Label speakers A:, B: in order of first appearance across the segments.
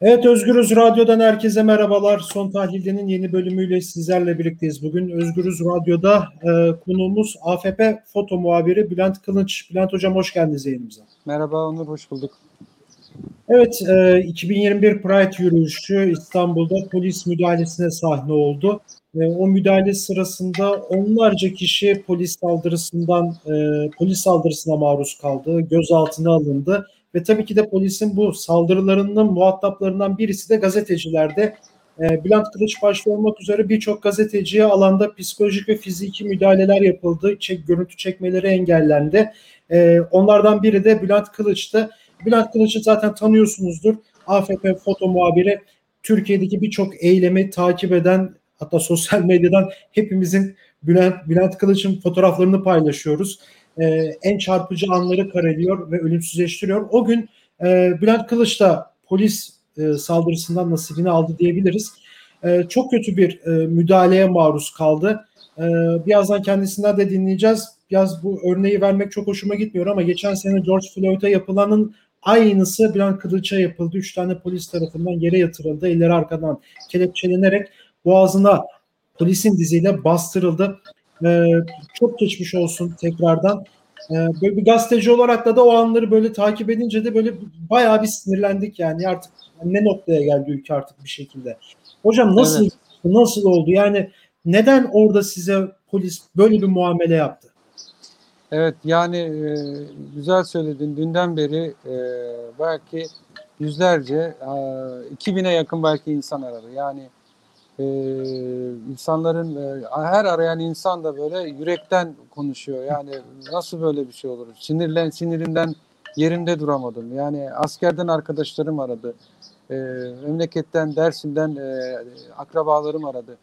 A: Evet Özgürüz Radyo'dan herkese merhabalar. Son tahlildenin yeni bölümüyle sizlerle birlikteyiz. Bugün Özgürüz Radyo'da e, konuğumuz AFP foto muhabiri Bülent Kılınç. Bülent Hocam hoş geldiniz yayınımıza.
B: Merhaba Onur, hoş bulduk.
A: Evet, e, 2021 Pride yürüyüşü İstanbul'da polis müdahalesine sahne oldu. E, o müdahale sırasında onlarca kişi polis saldırısından e, polis saldırısına maruz kaldı, gözaltına alındı ve tabii ki de polisin bu saldırılarının muhataplarından birisi de gazetecilerde. E, Bülent Kılıç başta olmak üzere birçok gazeteciye alanda psikolojik ve fiziki müdahaleler yapıldı. Çek, görüntü çekmeleri engellendi. E, onlardan biri de Bülent Kılıç'tı. Bülent Kılıç'ı zaten tanıyorsunuzdur. AFP foto muhabiri Türkiye'deki birçok eylemi takip eden hatta sosyal medyadan hepimizin Bülent, Bülent Kılıç'ın fotoğraflarını paylaşıyoruz. Ee, en çarpıcı anları kareliyor ve ölümsüzleştiriyor. O gün e, Bülent Kılıç da polis e, saldırısından nasibini aldı diyebiliriz. E, çok kötü bir e, müdahaleye maruz kaldı. E, birazdan kendisinden de dinleyeceğiz. Biraz bu örneği vermek çok hoşuma gitmiyor ama geçen sene George Floyd'a yapılanın Aynısı Bülent Kılıç'a yapıldı. Üç tane polis tarafından yere yatırıldı. Elleri arkadan kelepçelenerek boğazına polisin diziyle bastırıldı. Ee, çok geçmiş olsun tekrardan. Ee, böyle bir gazeteci olarak da da o anları böyle takip edince de böyle bayağı bir sinirlendik yani artık ne noktaya geldi ülke artık bir şekilde. Hocam nasıl evet. nasıl oldu? Yani neden orada size polis böyle bir muamele yaptı?
B: Evet yani e, güzel söyledin. Dünden beri e, belki yüzlerce, e, 2000'e yakın belki insan aradı. Yani e, insanların e, her arayan insan da böyle yürekten konuşuyor. Yani nasıl böyle bir şey olur? Sinirlen sinirinden yerimde duramadım. Yani askerden arkadaşlarım aradı. E, memleketten, Dersim'den e, akrabalarım aradı.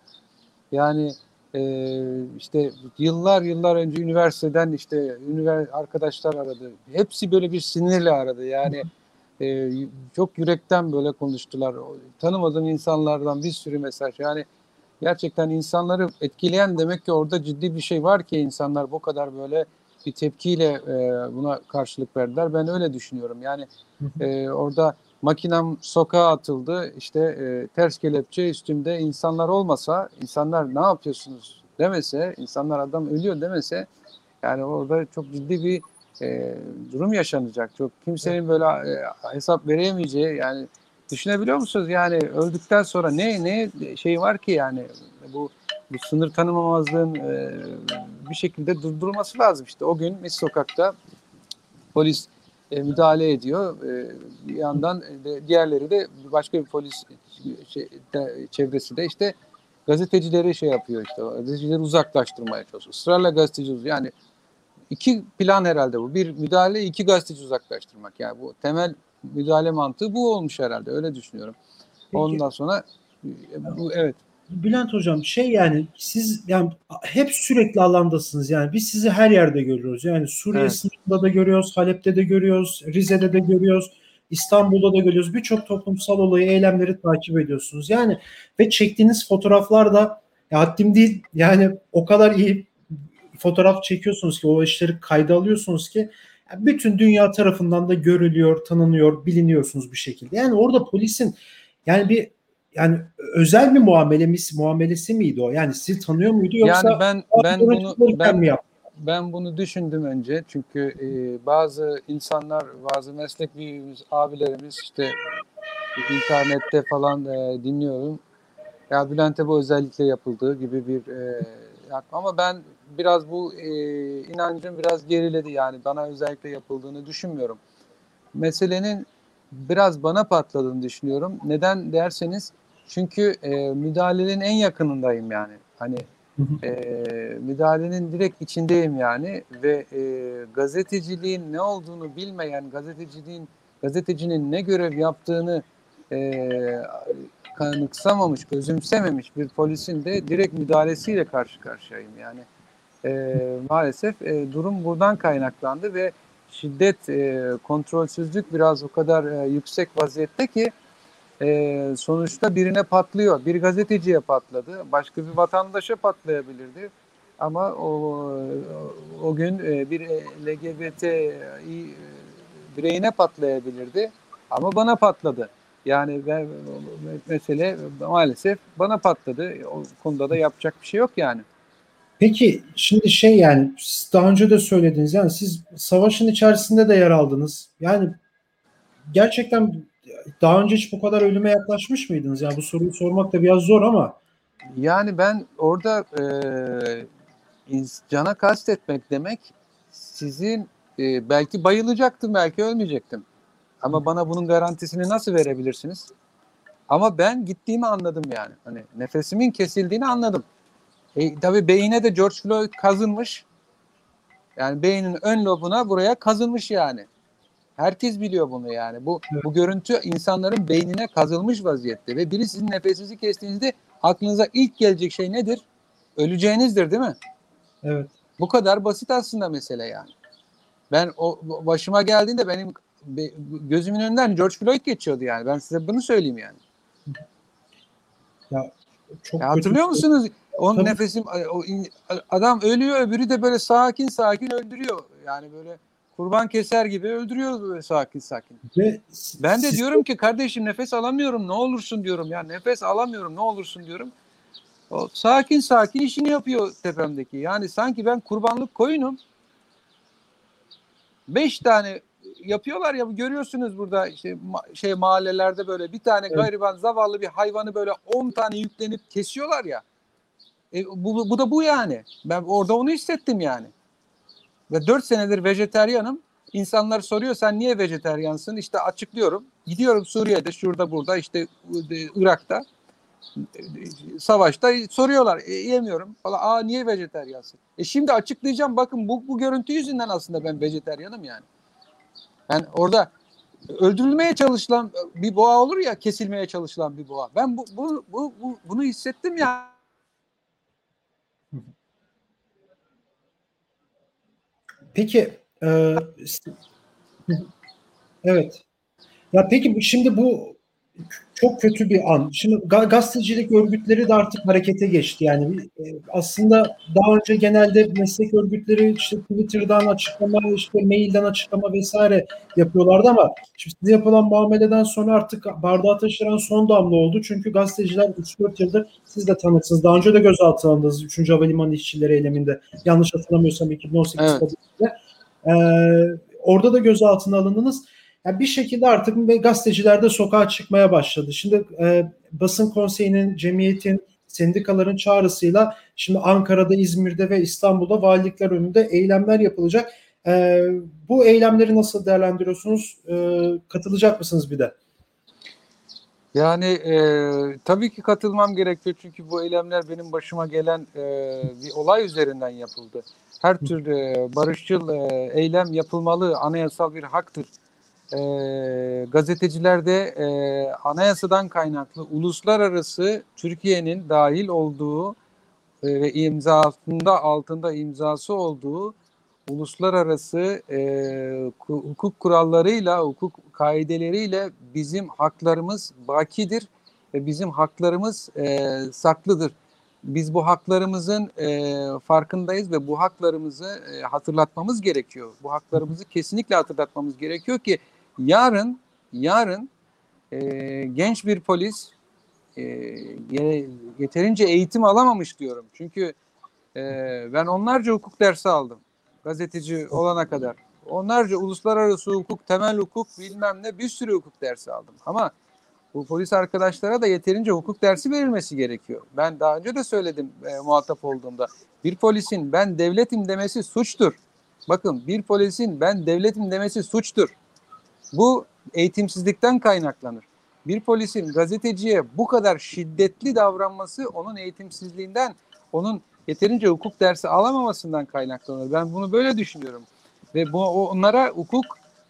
B: Yani e, işte yıllar yıllar önce üniversiteden işte ünivers arkadaşlar aradı. Hepsi böyle bir sinirle aradı. Yani e, çok yürekten böyle konuştular. Tanımadığım insanlardan bir sürü mesaj. Yani gerçekten insanları etkileyen demek ki orada ciddi bir şey var ki insanlar bu kadar böyle bir tepkiyle e, buna karşılık verdiler. Ben öyle düşünüyorum. Yani e, orada makinem sokağa atıldı. İşte e, ters kelepçe üstümde insanlar olmasa insanlar ne yapıyorsunuz demese, insanlar adam ölüyor demese yani orada çok ciddi bir e, durum yaşanacak. Çok kimsenin böyle e, hesap veremeyeceği yani düşünebiliyor musunuz? Yani öldükten sonra ne ne şey var ki yani bu bu sınır tanımamazlığın e, bir şekilde durdurulması lazım. İşte o gün Mis Sokak'ta polis e, müdahale ediyor. E, bir yandan de, diğerleri de başka bir polis şey, de, çevresi de işte gazetecileri şey yapıyor işte. Gazetecileri uzaklaştırmaya çalışıyor. Israrla gazeteci yani iki plan herhalde bu. Bir müdahale, iki gazeteci uzaklaştırmak. Yani bu temel müdahale mantığı bu olmuş herhalde. Öyle düşünüyorum. Peki. Ondan sonra bu evet.
A: Bülent hocam şey yani siz yani hep sürekli alandasınız yani biz sizi her yerde görüyoruz. Yani Suriye evet. sınırında da görüyoruz, Halep'te de görüyoruz, Rize'de de görüyoruz. İstanbul'da da görüyoruz. Birçok toplumsal olayı, eylemleri takip ediyorsunuz. Yani ve çektiğiniz fotoğraflar da ya haddim değil. Yani o kadar iyi fotoğraf çekiyorsunuz ki o işleri kayda alıyorsunuz ki yani bütün dünya tarafından da görülüyor, tanınıyor, biliniyorsunuz bir şekilde. Yani orada polisin yani bir yani özel bir muamelesi muamelesi miydi o? Yani sizi tanıyor muydu yoksa
B: yani ben ben bunu ben mi yaptı? ben bunu düşündüm önce çünkü e, bazı insanlar, bazı meslek büyüğümüz, abilerimiz işte internette falan e, dinliyorum. Ya Bülent'e bu özellikle yapıldığı gibi bir e, ama ben biraz bu e, inancım biraz geriledi yani bana özellikle yapıldığını düşünmüyorum. Meselenin biraz bana patladığını düşünüyorum. Neden derseniz çünkü e, müdahalenin en yakınındayım yani. Hani e, müdahalenin direkt içindeyim yani ve e, gazeteciliğin ne olduğunu bilmeyen, gazeteciliğin gazetecinin ne görev yaptığını e, kanıksamamış, özümsememiş bir polisin de direkt müdahalesiyle karşı karşıyayım yani. E, maalesef e, durum buradan kaynaklandı ve şiddet, e, kontrolsüzlük biraz o kadar e, yüksek vaziyette ki e, sonuçta birine patlıyor. Bir gazeteciye patladı, başka bir vatandaşa patlayabilirdi. Ama o o gün e, bir LGBT bireyine patlayabilirdi. Ama bana patladı. Yani ben, mesele maalesef bana patladı. O konuda da yapacak bir şey yok yani.
A: Peki şimdi şey yani daha önce de söylediniz yani siz savaşın içerisinde de yer aldınız. Yani gerçekten daha önce hiç bu kadar ölüme yaklaşmış mıydınız? Yani bu soruyu sormak da biraz zor ama.
B: Yani ben orada e, cana kastetmek demek sizin e, belki bayılacaktım belki ölmeyecektim. Ama bana bunun garantisini nasıl verebilirsiniz? Ama ben gittiğimi anladım yani. Hani nefesimin kesildiğini anladım. E, tabii beyine de George Floyd kazınmış. Yani beynin ön lobuna buraya kazınmış yani. Herkes biliyor bunu yani. Bu bu görüntü insanların beynine kazılmış vaziyette ve biri sizin nefesinizi kestiğinizde aklınıza ilk gelecek şey nedir? Öleceğinizdir değil mi?
A: Evet.
B: Bu kadar basit aslında mesele yani. Ben o başıma geldiğinde benim gözümün önünden George Floyd geçiyordu yani. Ben size bunu söyleyeyim yani. Ya çok ya hatırlıyor kötü. musunuz? Onun Tabii. nefesim o adam ölüyor öbürü de böyle sakin sakin öldürüyor. Yani böyle kurban keser gibi öldürüyor böyle sakin sakin. Ve ben de diyorum ki kardeşim nefes alamıyorum ne olursun diyorum ya nefes alamıyorum ne olursun diyorum. O sakin sakin işini yapıyor tepemdeki. Yani sanki ben kurbanlık koyunum. Beş tane yapıyorlar ya görüyorsunuz burada işte şey mahallelerde böyle bir tane evet. gariban zavallı bir hayvanı böyle on tane yüklenip kesiyorlar ya. E, bu, bu da bu yani. Ben orada onu hissettim yani. Ve dört senedir vejeteryanım. İnsanlar soruyor sen niye vejeteryansın? İşte açıklıyorum. Gidiyorum Suriye'de, şurada burada, işte Irak'ta savaşta soruyorlar. E, yemiyorum falan. Aa niye vejeteryansın? E şimdi açıklayacağım. Bakın bu, bu görüntü yüzünden aslında ben vejeteryanım yani. Yani orada öldürülmeye çalışılan bir boğa olur ya kesilmeye çalışılan bir boğa. Ben bu, bu, bu, bu bunu hissettim ya.
A: Peki e, evet. Ya peki şimdi bu çok kötü bir an. Şimdi gazetecilik örgütleri de artık harekete geçti. Yani e, aslında daha önce genelde meslek örgütleri işte Twitter'dan açıklama, işte mailden açıklama vesaire yapıyorlardı ama şimdi size yapılan muameleden sonra artık bardağı taşıran son damla oldu. Çünkü gazeteciler 3-4 yıldır siz de tanıksınız. Daha önce de gözaltına alındınız 3. Havalimanı işçileri eyleminde. Yanlış hatırlamıyorsam 2018 evet. Ee, orada da gözaltına alındınız yani bir şekilde artık gazeteciler de sokağa çıkmaya başladı. Şimdi e, basın konseyinin, cemiyetin, sendikaların çağrısıyla şimdi Ankara'da, İzmir'de ve İstanbul'da valilikler önünde eylemler yapılacak. E, bu eylemleri nasıl değerlendiriyorsunuz? E, katılacak mısınız bir de?
B: Yani e, tabii ki katılmam gerekiyor çünkü bu eylemler benim başıma gelen e, bir olay üzerinden yapıldı. Her tür e, barışçıl e, eylem yapılmalı, anayasal bir haktır e, gazetecilerde e, anayasadan kaynaklı uluslararası Türkiye'nin dahil olduğu e, ve imzasında altında imzası olduğu uluslararası e, hukuk kurallarıyla, hukuk kaideleriyle bizim haklarımız bakidir ve bizim haklarımız e, saklıdır. Biz bu haklarımızın e, farkındayız ve bu haklarımızı e, hatırlatmamız gerekiyor. Bu haklarımızı kesinlikle hatırlatmamız gerekiyor ki Yarın yarın e, genç bir polis e, yeterince eğitim alamamış diyorum. Çünkü e, ben onlarca hukuk dersi aldım. Gazeteci olana kadar. Onlarca uluslararası hukuk, temel hukuk bilmem ne bir sürü hukuk dersi aldım. Ama bu polis arkadaşlara da yeterince hukuk dersi verilmesi gerekiyor. Ben daha önce de söyledim e, muhatap olduğumda. Bir polisin ben devletim demesi suçtur. Bakın bir polisin ben devletim demesi suçtur. Bu eğitimsizlikten kaynaklanır. Bir polisin gazeteciye bu kadar şiddetli davranması onun eğitimsizliğinden, onun yeterince hukuk dersi alamamasından kaynaklanır. Ben bunu böyle düşünüyorum. Ve bu onlara hukuk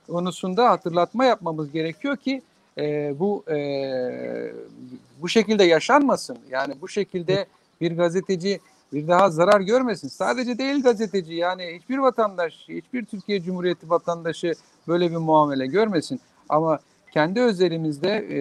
B: konusunda hatırlatma yapmamız gerekiyor ki e, bu e, bu şekilde yaşanmasın. Yani bu şekilde bir gazeteci bir daha zarar görmesin. Sadece değil gazeteci yani hiçbir vatandaş, hiçbir Türkiye Cumhuriyeti vatandaşı böyle bir muamele görmesin. Ama kendi özelimizde e,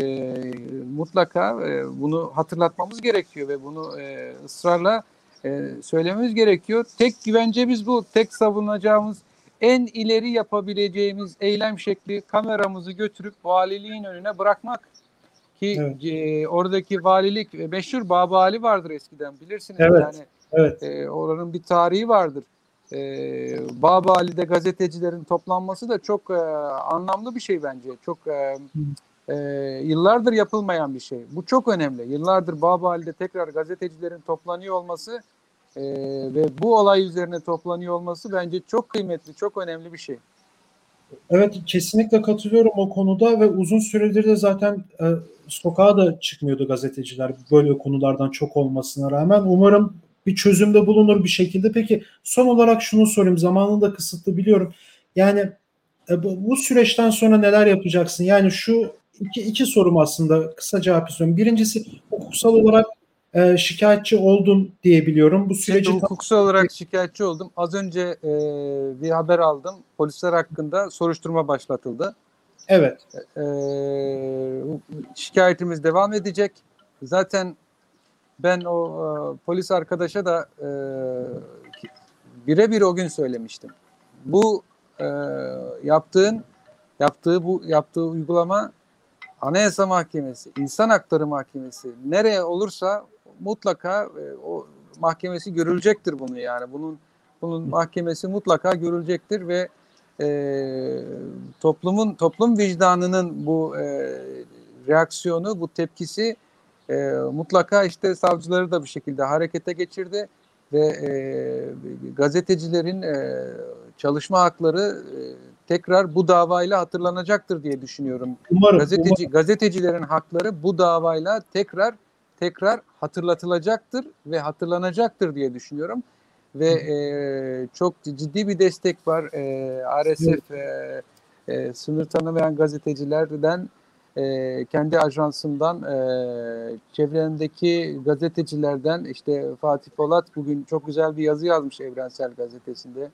B: mutlaka e, bunu hatırlatmamız gerekiyor ve bunu e, ısrarla e, söylememiz gerekiyor. Tek güvencemiz bu, tek savunacağımız en ileri yapabileceğimiz eylem şekli kameramızı götürüp valiliğin önüne bırakmak. Ki
A: Evet.
B: e, oradaki valilik e, meşhur Baba Ali vardır eskiden bilirsiniz.
A: Evet.
B: Yani
A: Evet.
B: e, oranın bir tarihi vardır. E, Baba Ali'de gazetecilerin toplanması da çok e, anlamlı bir şey bence. Çok e, e, yıllardır yapılmayan bir şey. Bu çok önemli. Yıllardır Baba Ali'de tekrar gazetecilerin toplanıyor olması e, ve bu olay üzerine toplanıyor olması bence çok kıymetli, çok önemli bir şey.
A: Evet kesinlikle katılıyorum o konuda ve uzun süredir de zaten e, sokağa da çıkmıyordu gazeteciler böyle konulardan çok olmasına rağmen. Umarım bir çözümde bulunur bir şekilde. Peki son olarak şunu sorayım. Zamanın da kısıtlı biliyorum. Yani e, bu, bu süreçten sonra neler yapacaksın? Yani şu iki, iki sorum aslında kısa cevap istiyorum. Birincisi hukuksal olarak e, şikayetçi oldun diye biliyorum. Bu süreci
B: Şimdi hukuksal olarak şikayetçi oldum. Az önce e, bir haber aldım. Polisler hakkında soruşturma başlatıldı.
A: evet
B: E, şikayetimiz devam edecek. Zaten ben o e, polis arkadaşa da e, birebir o gün söylemiştim. Bu e, yaptığın yaptığı bu yaptığı uygulama Anayasa Mahkemesi, İnsan Hakları Mahkemesi nereye olursa mutlaka e, o mahkemesi görülecektir bunu yani. Bunun bunun mahkemesi mutlaka görülecektir ve e, toplumun toplum vicdanının bu e, reaksiyonu, bu tepkisi e, mutlaka işte savcıları da bir şekilde harekete geçirdi ve e, gazetecilerin e, çalışma hakları e, tekrar bu davayla hatırlanacaktır diye düşünüyorum.
A: umarım,
B: Gazeteci
A: umarım.
B: gazetecilerin hakları bu davayla tekrar tekrar hatırlatılacaktır ve hatırlanacaktır diye düşünüyorum. Ve e, çok ciddi bir destek var. E, RSF e, e, sınır tanımayan gazetecilerden e, kendi ajansından e, çevrendeki gazetecilerden işte Fatih Polat bugün çok güzel bir yazı yazmış Evrensel Gazetesi'nde.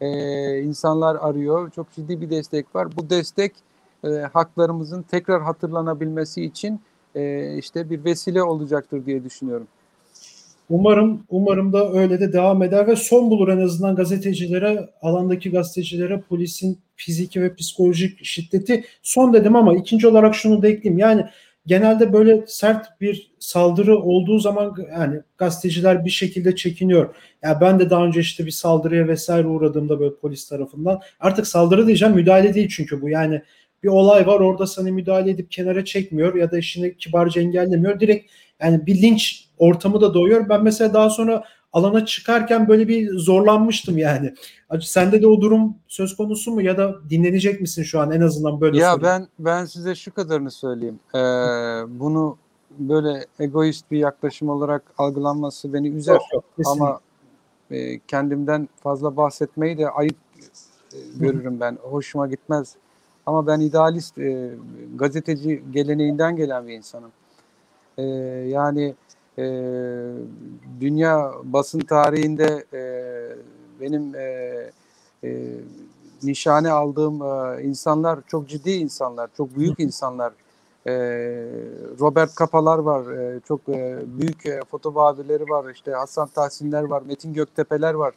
B: E, insanlar arıyor. Çok ciddi bir destek var. Bu destek e, haklarımızın tekrar hatırlanabilmesi için e, işte bir vesile olacaktır diye düşünüyorum.
A: Umarım umarım da öyle de devam eder ve son bulur en azından gazetecilere, alandaki gazetecilere polisin fiziki ve psikolojik şiddeti son dedim ama ikinci olarak şunu da ekleyeyim. Yani genelde böyle sert bir saldırı olduğu zaman yani gazeteciler bir şekilde çekiniyor. Ya yani ben de daha önce işte bir saldırıya vesaire uğradığımda böyle polis tarafından artık saldırı diyeceğim müdahale değil çünkü bu yani bir olay var orada sana müdahale edip kenara çekmiyor ya da işini kibarca engellemiyor. Direkt yani bir linç ortamı da doğuyor. Ben mesela daha sonra alana çıkarken böyle bir zorlanmıştım yani. Sende de o durum söz konusu mu ya da dinlenecek misin şu an en azından böyle
B: Ya
A: sorayım.
B: ben ben size şu kadarını söyleyeyim. Ee, bunu böyle egoist bir yaklaşım olarak algılanması beni üzer.
A: Yok, yok, kesinlikle.
B: Ama e, kendimden fazla bahsetmeyi de ayıp e, görürüm ben. Hoşuma gitmez. Ama ben idealist, e, gazeteci geleneğinden gelen bir insanım. E, yani e, dünya basın tarihinde e, benim e, e, nişane aldığım e, insanlar çok ciddi insanlar, çok büyük insanlar. E, Robert Kapalar var, e, çok e, büyük e, foto var, işte Hasan Tahsinler var, Metin Göktepeler var.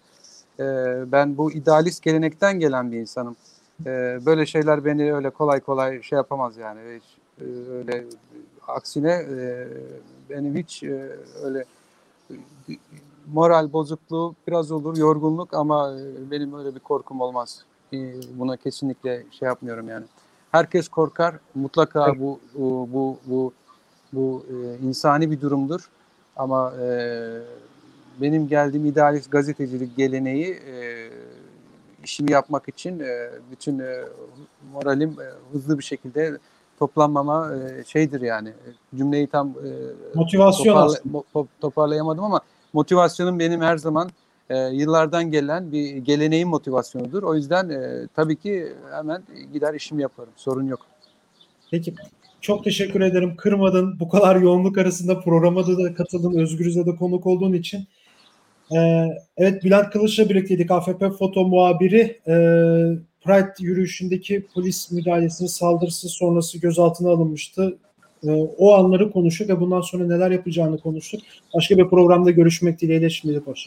B: E, ben bu idealist gelenekten gelen bir insanım. E, böyle şeyler beni öyle kolay kolay şey yapamaz yani. Hiç, e, öyle aksine e, benim hiç e, öyle moral bozukluğu biraz olur, yorgunluk ama e, benim öyle bir korkum olmaz. E, buna kesinlikle şey yapmıyorum yani. Herkes korkar. Mutlaka
A: Evet.
B: bu bu bu bu, bu e, insani bir durumdur. Ama e, benim geldiğim idealist gazetecilik geleneği e, işimi yapmak için e, bütün e, moralim e, hızlı bir şekilde toplanmama e, şeydir yani. Cümleyi tam e,
A: Motivasyon
B: toparla- mo- toparlayamadım ama motivasyonum benim her zaman e, yıllardan gelen bir geleneğin motivasyonudur. O yüzden e, tabii ki hemen gider işimi yaparım. Sorun yok.
A: Peki çok teşekkür ederim. Kırmadın. Bu kadar yoğunluk arasında programa da, da katıldın. Özgürüz'e de konuk olduğun için. Ee, evet Bülent Kılıç'la birlikteydik. AFP foto muhabiri. Ee, Pride yürüyüşündeki polis müdahalesinin saldırısı sonrası gözaltına alınmıştı. Ee, o anları konuştuk ve bundan sonra neler yapacağını konuştuk. Başka bir programda görüşmek dileğiyle şimdilik hoşça